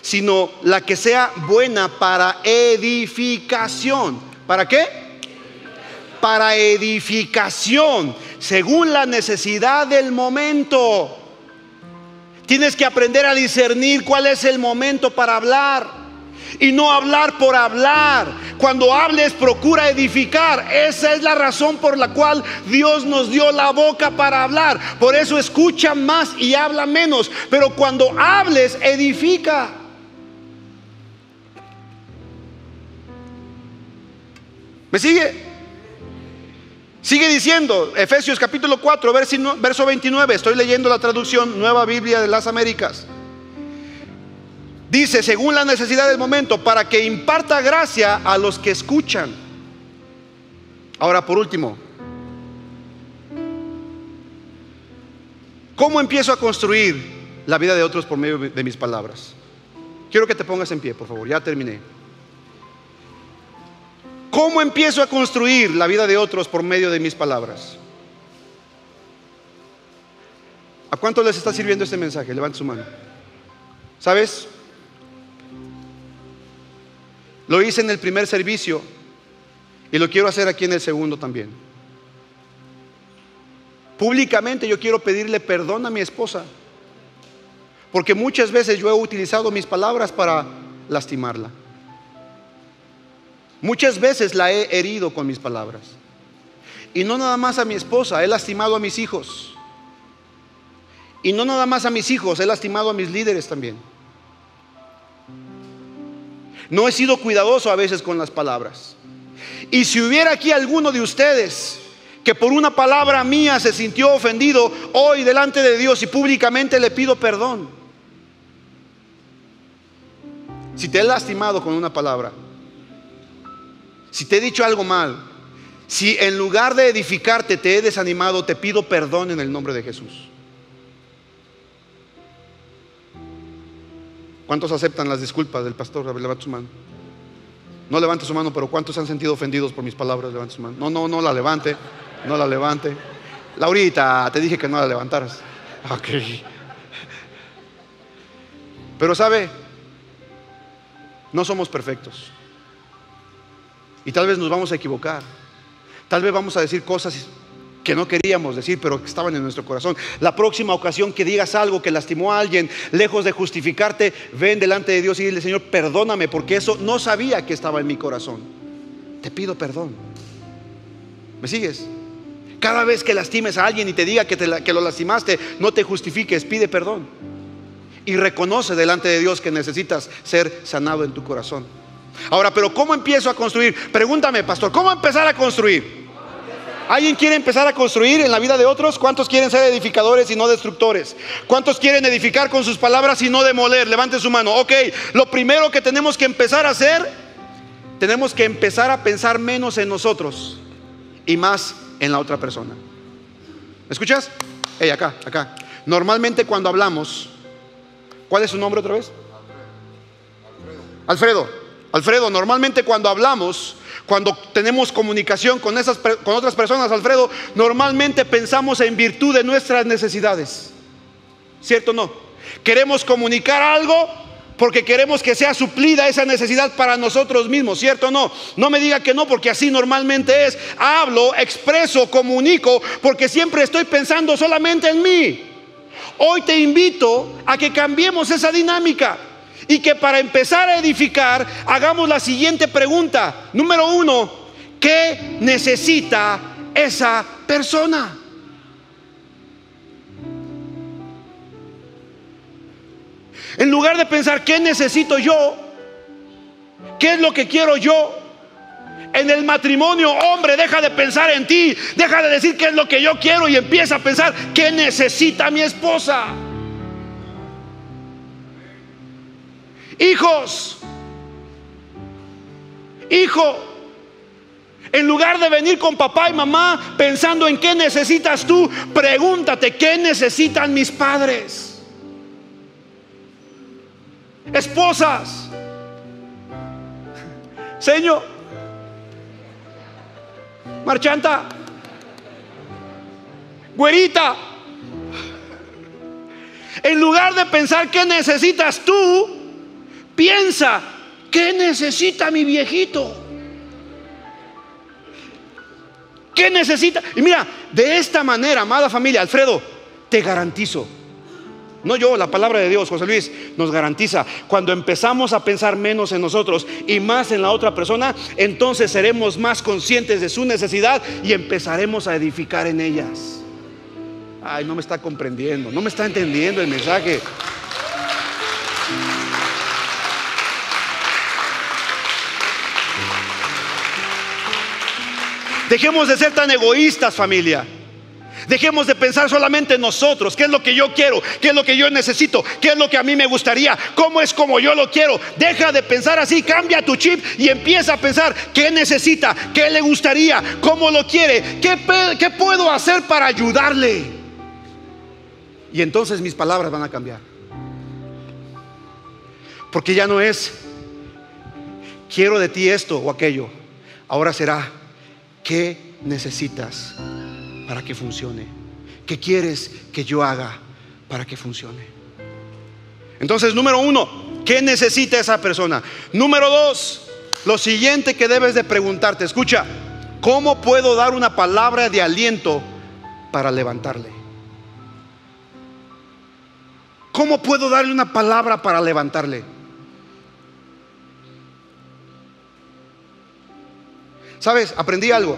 sino la que sea buena para edificación. ¿Para qué? Para edificación, según la necesidad del momento. Tienes que aprender a discernir cuál es el momento para hablar y no hablar por hablar. Cuando hables, procura edificar. Esa es la razón por la cual Dios nos dio la boca para hablar. Por eso escucha más y habla menos. Pero cuando hables, edifica. ¿Me sigue? Sigue diciendo, Efesios capítulo 4, verso 29, estoy leyendo la traducción Nueva Biblia de las Américas. Dice, según la necesidad del momento, para que imparta gracia a los que escuchan. Ahora, por último, ¿cómo empiezo a construir la vida de otros por medio de mis palabras? Quiero que te pongas en pie, por favor, ya terminé. ¿Cómo empiezo a construir la vida de otros por medio de mis palabras? ¿A cuánto les está sirviendo este mensaje? Levante su mano. ¿Sabes? Lo hice en el primer servicio y lo quiero hacer aquí en el segundo también. Públicamente yo quiero pedirle perdón a mi esposa, porque muchas veces yo he utilizado mis palabras para lastimarla. Muchas veces la he herido con mis palabras. Y no nada más a mi esposa, he lastimado a mis hijos. Y no nada más a mis hijos, he lastimado a mis líderes también. No he sido cuidadoso a veces con las palabras. Y si hubiera aquí alguno de ustedes que por una palabra mía se sintió ofendido, hoy delante de Dios y públicamente le pido perdón. Si te he lastimado con una palabra, si te he dicho algo mal, si en lugar de edificarte te he desanimado, te pido perdón en el nombre de Jesús. ¿Cuántos aceptan las disculpas del pastor? Levanta su mano. No levante su mano, pero ¿cuántos se han sentido ofendidos por mis palabras? Levante su mano. No, no, no la levante. No la levante. Laurita, te dije que no la levantaras. Ok. Pero sabe, no somos perfectos. Y tal vez nos vamos a equivocar. Tal vez vamos a decir cosas que no queríamos decir, pero que estaban en nuestro corazón. La próxima ocasión que digas algo que lastimó a alguien, lejos de justificarte, ven delante de Dios y dile, Señor, perdóname, porque eso no sabía que estaba en mi corazón. Te pido perdón. ¿Me sigues? Cada vez que lastimes a alguien y te diga que, que lo lastimaste, no te justifiques, pide perdón. Y reconoce delante de Dios que necesitas ser sanado en tu corazón. Ahora, pero ¿cómo empiezo a construir? Pregúntame, pastor, ¿cómo empezar a construir? ¿Alguien quiere empezar a construir en la vida de otros? ¿Cuántos quieren ser edificadores y no destructores? ¿Cuántos quieren edificar con sus palabras y no demoler? Levante su mano. Ok, lo primero que tenemos que empezar a hacer, tenemos que empezar a pensar menos en nosotros y más en la otra persona. ¿Me escuchas? Hey, acá, acá. Normalmente cuando hablamos, ¿cuál es su nombre otra vez? Alfredo. Alfredo, normalmente cuando hablamos, cuando tenemos comunicación con, esas, con otras personas, Alfredo, normalmente pensamos en virtud de nuestras necesidades. ¿Cierto o no? Queremos comunicar algo porque queremos que sea suplida esa necesidad para nosotros mismos, ¿cierto o no? No me diga que no, porque así normalmente es. Hablo, expreso, comunico, porque siempre estoy pensando solamente en mí. Hoy te invito a que cambiemos esa dinámica. Y que para empezar a edificar hagamos la siguiente pregunta. Número uno, ¿qué necesita esa persona? En lugar de pensar, ¿qué necesito yo? ¿Qué es lo que quiero yo? En el matrimonio, hombre, deja de pensar en ti, deja de decir qué es lo que yo quiero y empieza a pensar, ¿qué necesita mi esposa? Hijos, hijo, en lugar de venir con papá y mamá pensando en qué necesitas tú, pregúntate, ¿qué necesitan mis padres? Esposas, Señor, marchanta, güerita, en lugar de pensar qué necesitas tú, Piensa, ¿qué necesita mi viejito? ¿Qué necesita? Y mira, de esta manera, amada familia, Alfredo, te garantizo, no yo, la palabra de Dios, José Luis, nos garantiza, cuando empezamos a pensar menos en nosotros y más en la otra persona, entonces seremos más conscientes de su necesidad y empezaremos a edificar en ellas. Ay, no me está comprendiendo, no me está entendiendo el mensaje. Dejemos de ser tan egoístas, familia. Dejemos de pensar solamente en nosotros, qué es lo que yo quiero, qué es lo que yo necesito, qué es lo que a mí me gustaría, cómo es como yo lo quiero. Deja de pensar así, cambia tu chip y empieza a pensar qué necesita, qué le gustaría, cómo lo quiere, qué, qué puedo hacer para ayudarle. Y entonces mis palabras van a cambiar. Porque ya no es quiero de ti esto o aquello, ahora será ¿Qué necesitas para que funcione? ¿Qué quieres que yo haga para que funcione? Entonces, número uno, ¿qué necesita esa persona? Número dos, lo siguiente que debes de preguntarte, escucha, ¿cómo puedo dar una palabra de aliento para levantarle? ¿Cómo puedo darle una palabra para levantarle? ¿Sabes? Aprendí algo.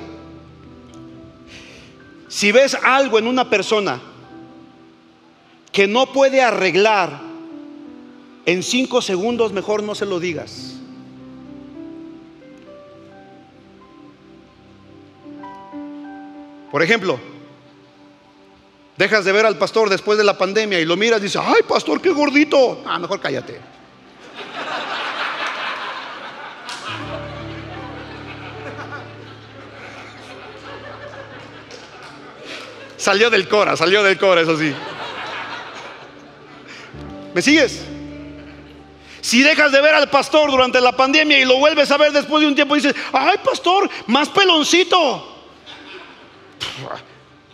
Si ves algo en una persona que no puede arreglar en cinco segundos, mejor no se lo digas. Por ejemplo, dejas de ver al pastor después de la pandemia y lo miras y dices, ay pastor, qué gordito. Ah, mejor cállate. Salió del Cora, salió del Cora, eso sí. ¿Me sigues? Si dejas de ver al pastor durante la pandemia y lo vuelves a ver después de un tiempo, dices, ay pastor, más peloncito.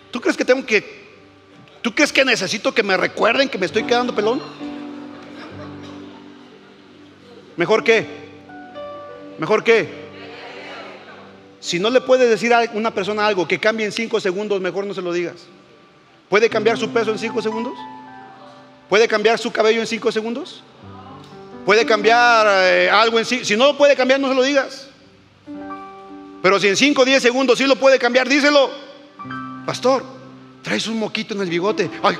¿Tú crees que tengo que, tú crees que necesito que me recuerden que me estoy quedando pelón? ¿Mejor qué? ¿Mejor qué? Si no le puedes decir a una persona algo que cambie en cinco segundos, mejor no se lo digas. ¿Puede cambiar su peso en cinco segundos? ¿Puede cambiar su cabello en cinco segundos? ¿Puede cambiar eh, algo en sí? Si no lo puede cambiar, no se lo digas. Pero si en 5 o 10 segundos sí lo puede cambiar, díselo. Pastor, traes un moquito en el bigote. Ay,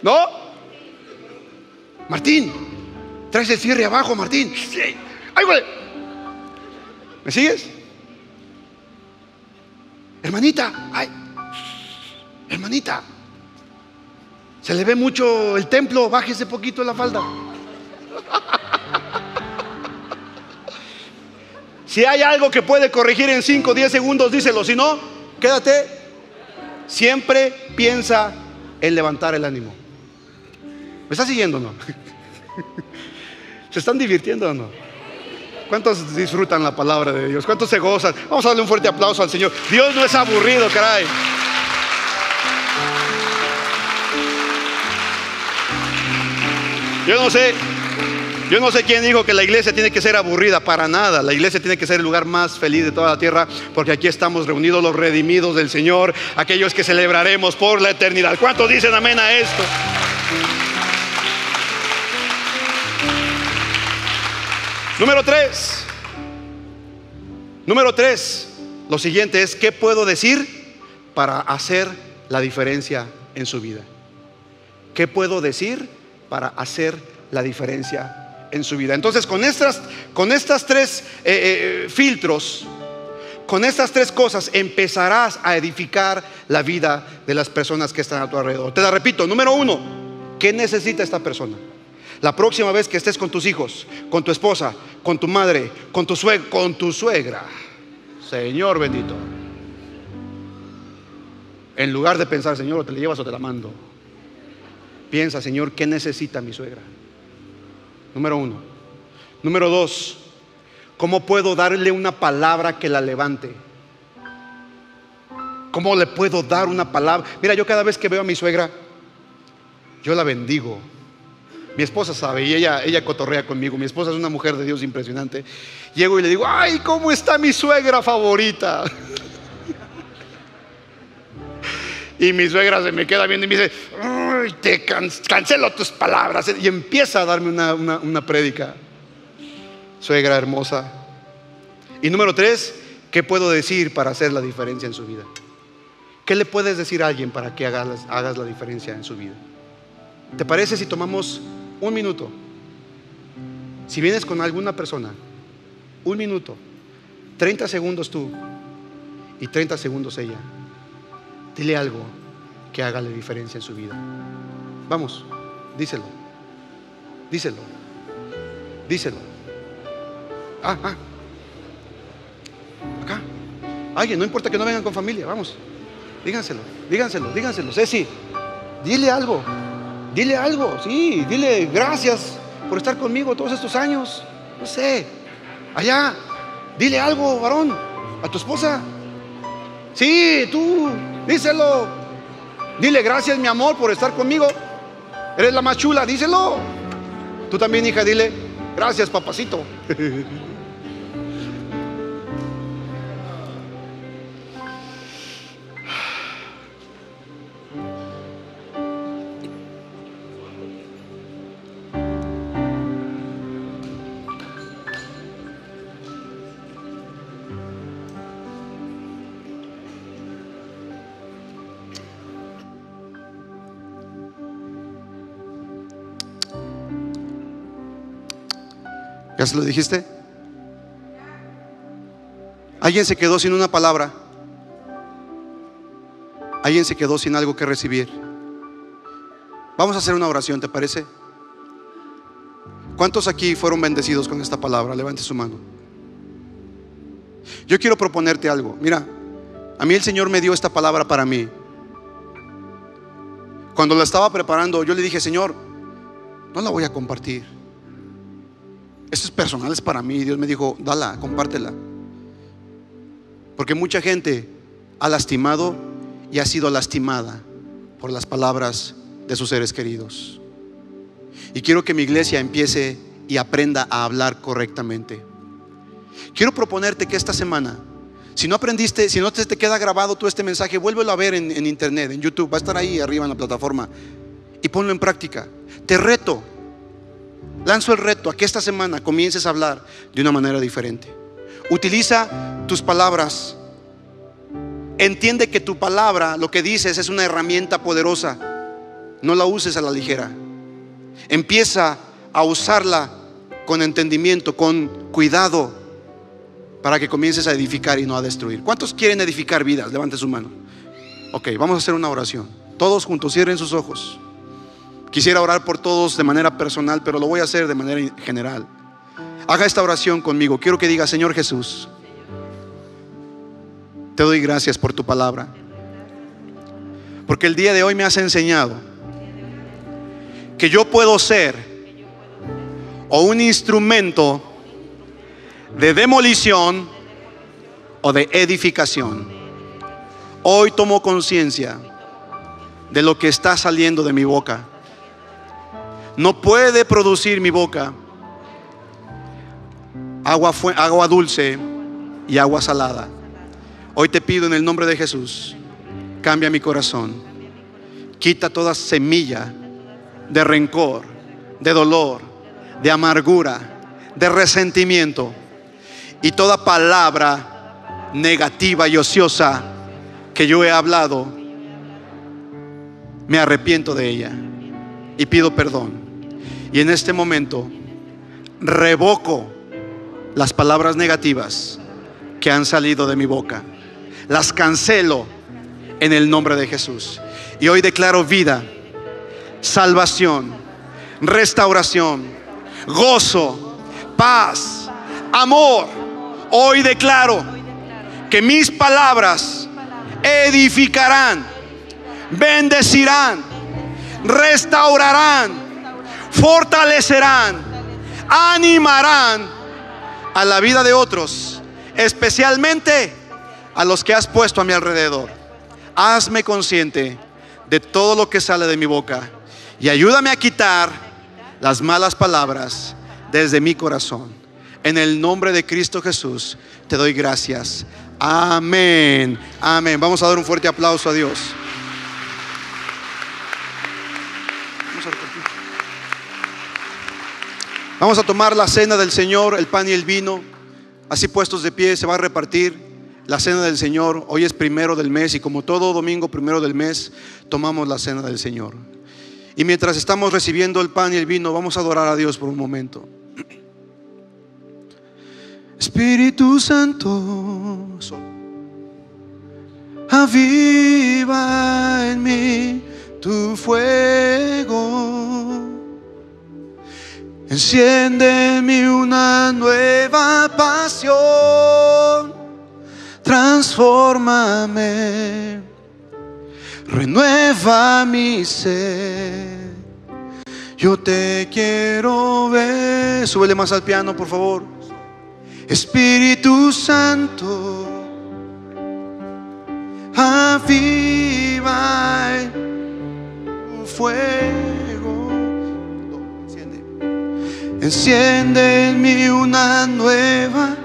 ¿No? Martín, traes el cierre abajo, Martín. Ay, güey. ¿Me sigues? Hermanita, ay. Hermanita, se le ve mucho el templo, bájese poquito la falda. Si hay algo que puede corregir en 5 o 10 segundos, díselo. Si no, quédate. Siempre piensa en levantar el ánimo. ¿Me está siguiendo no? ¿Se están divirtiendo o no? ¿Cuántos disfrutan la palabra de Dios? ¿Cuántos se gozan? Vamos a darle un fuerte aplauso al Señor. Dios no es aburrido, caray. Yo no sé, yo no sé quién dijo que la iglesia tiene que ser aburrida, para nada. La iglesia tiene que ser el lugar más feliz de toda la tierra, porque aquí estamos reunidos los redimidos del Señor, aquellos que celebraremos por la eternidad. ¿Cuántos dicen amén a esto? Número tres. Número tres. Lo siguiente es, ¿qué puedo decir para hacer la diferencia en su vida? ¿Qué puedo decir para hacer la diferencia en su vida? Entonces, con estas, con estas tres eh, eh, filtros, con estas tres cosas empezarás a edificar la vida de las personas que están a tu alrededor. Te la repito, número uno, ¿qué necesita esta persona? La próxima vez que estés con tus hijos, con tu esposa, con tu madre, con tu, suegra, con tu suegra, Señor bendito, en lugar de pensar, Señor, o te la llevas o te la mando, piensa, Señor, ¿qué necesita mi suegra? Número uno. Número dos, ¿cómo puedo darle una palabra que la levante? ¿Cómo le puedo dar una palabra? Mira, yo cada vez que veo a mi suegra, yo la bendigo. Mi esposa sabe y ella, ella cotorrea conmigo. Mi esposa es una mujer de Dios impresionante. Llego y le digo, ay, ¿cómo está mi suegra favorita? Y mi suegra se me queda viendo y me dice, ay, te cancelo tus palabras. Y empieza a darme una, una, una prédica. Suegra hermosa. Y número tres, ¿qué puedo decir para hacer la diferencia en su vida? ¿Qué le puedes decir a alguien para que hagas, hagas la diferencia en su vida? ¿Te parece si tomamos un minuto? Si vienes con alguna persona, un minuto, 30 segundos tú y 30 segundos ella. Dile algo que haga la diferencia en su vida. Vamos, díselo. Díselo. Díselo. Ah, ah. Acá. Alguien, no importa que no vengan con familia, vamos. Díganselo, díganselo, díganselo. Ceci, dile algo. Dile algo, sí, dile gracias por estar conmigo todos estos años. No sé, allá, dile algo, varón, a tu esposa. Sí, tú, díselo. Dile gracias, mi amor, por estar conmigo. Eres la más chula, díselo. Tú también, hija, dile gracias, papacito. ¿Ya se lo dijiste? ¿Alguien se quedó sin una palabra? ¿Alguien se quedó sin algo que recibir? Vamos a hacer una oración, ¿te parece? ¿Cuántos aquí fueron bendecidos con esta palabra? Levante su mano. Yo quiero proponerte algo. Mira, a mí el Señor me dio esta palabra para mí. Cuando la estaba preparando, yo le dije, Señor, no la voy a compartir. Esto es personal, es para mí. Dios me dijo, dala, compártela. Porque mucha gente ha lastimado y ha sido lastimada por las palabras de sus seres queridos. Y quiero que mi iglesia empiece y aprenda a hablar correctamente. Quiero proponerte que esta semana, si no aprendiste, si no te, te queda grabado todo este mensaje, vuélvelo a ver en, en internet, en YouTube, va a estar ahí arriba en la plataforma y ponlo en práctica. Te reto, lanzo el reto a que esta semana comiences a hablar de una manera diferente. Utiliza tus palabras. Entiende que tu palabra, lo que dices, es una herramienta poderosa. No la uses a la ligera. Empieza a usarla con entendimiento, con cuidado, para que comiences a edificar y no a destruir. ¿Cuántos quieren edificar vidas? Levante su mano. Ok, vamos a hacer una oración. Todos juntos, cierren sus ojos. Quisiera orar por todos de manera personal, pero lo voy a hacer de manera general. Haga esta oración conmigo. Quiero que diga, Señor Jesús, te doy gracias por tu palabra. Porque el día de hoy me has enseñado que yo puedo ser o un instrumento de demolición o de edificación. Hoy tomo conciencia de lo que está saliendo de mi boca. No puede producir mi boca agua, agua dulce y agua salada. Hoy te pido en el nombre de Jesús, cambia mi corazón. Quita toda semilla de rencor, de dolor, de amargura, de resentimiento y toda palabra negativa y ociosa que yo he hablado, me arrepiento de ella y pido perdón. Y en este momento revoco las palabras negativas que han salido de mi boca. Las cancelo en el nombre de Jesús. Y hoy declaro vida, salvación, restauración, gozo, paz, amor. Hoy declaro que mis palabras edificarán, bendecirán, restaurarán, fortalecerán, animarán a la vida de otros, especialmente a los que has puesto a mi alrededor. Hazme consciente de todo lo que sale de mi boca y ayúdame a quitar las malas palabras desde mi corazón. En el nombre de Cristo Jesús te doy gracias. Amén. Amén. Vamos a dar un fuerte aplauso a Dios. Vamos a tomar la cena del Señor, el pan y el vino. Así puestos de pie se va a repartir la cena del Señor. Hoy es primero del mes y como todo domingo primero del mes tomamos la cena del Señor. Y mientras estamos recibiendo el pan y el vino, vamos a adorar a Dios por un momento. Espíritu Santo, aviva en mí tu fuego. Enciende en una nueva pasión. Transfórmame. Renueva mi ser. Yo te quiero ver. Súbele más al piano, por favor. Espíritu Santo. Aviva tu fuego. Enciende en mí una nueva.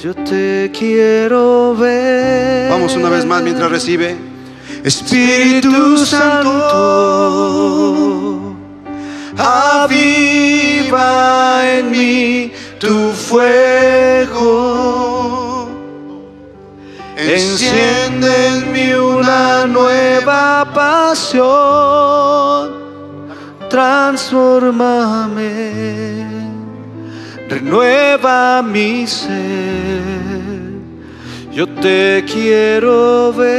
Yo te quiero ver. Vamos una vez más mientras recibe. Espíritu Santo, aviva en mí tu fuego. Enciende en mí una nueva pasión. Transformame. Renueva mi ser. Yo te quiero ver.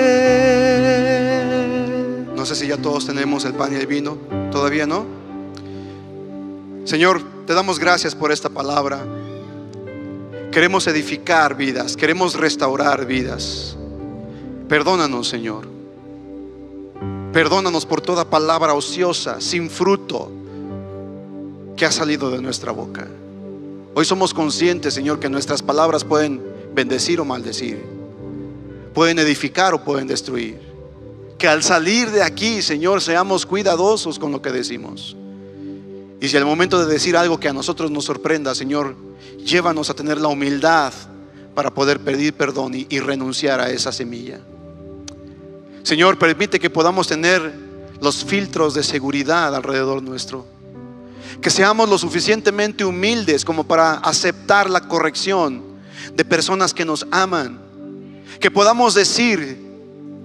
No sé si ya todos tenemos el pan y el vino. ¿Todavía no? Señor, te damos gracias por esta palabra. Queremos edificar vidas, queremos restaurar vidas. Perdónanos, Señor. Perdónanos por toda palabra ociosa, sin fruto, que ha salido de nuestra boca. Hoy somos conscientes, Señor, que nuestras palabras pueden bendecir o maldecir. Pueden edificar o pueden destruir. que al salir de aquí, Señor, seamos cuidadosos con lo que decimos. Y si al momento de decir algo que a nosotros nos sorprenda, Señor, llévanos a tener la humildad para poder pedir perdón y, y renunciar a esa semilla. Señor, permite que podamos tener los filtros de seguridad alrededor nuestro. Que seamos lo suficientemente humildes como para aceptar la corrección de personas que nos aman. Que podamos decir,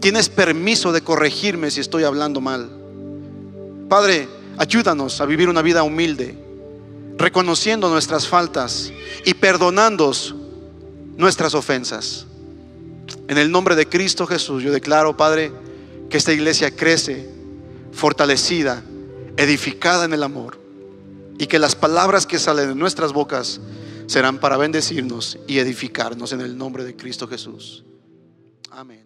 tienes permiso de corregirme si estoy hablando mal. Padre, ayúdanos a vivir una vida humilde, reconociendo nuestras faltas y perdonando nuestras ofensas. En el nombre de Cristo Jesús, yo declaro, Padre, que esta iglesia crece fortalecida, edificada en el amor, y que las palabras que salen de nuestras bocas serán para bendecirnos y edificarnos en el nombre de Cristo Jesús. Amén.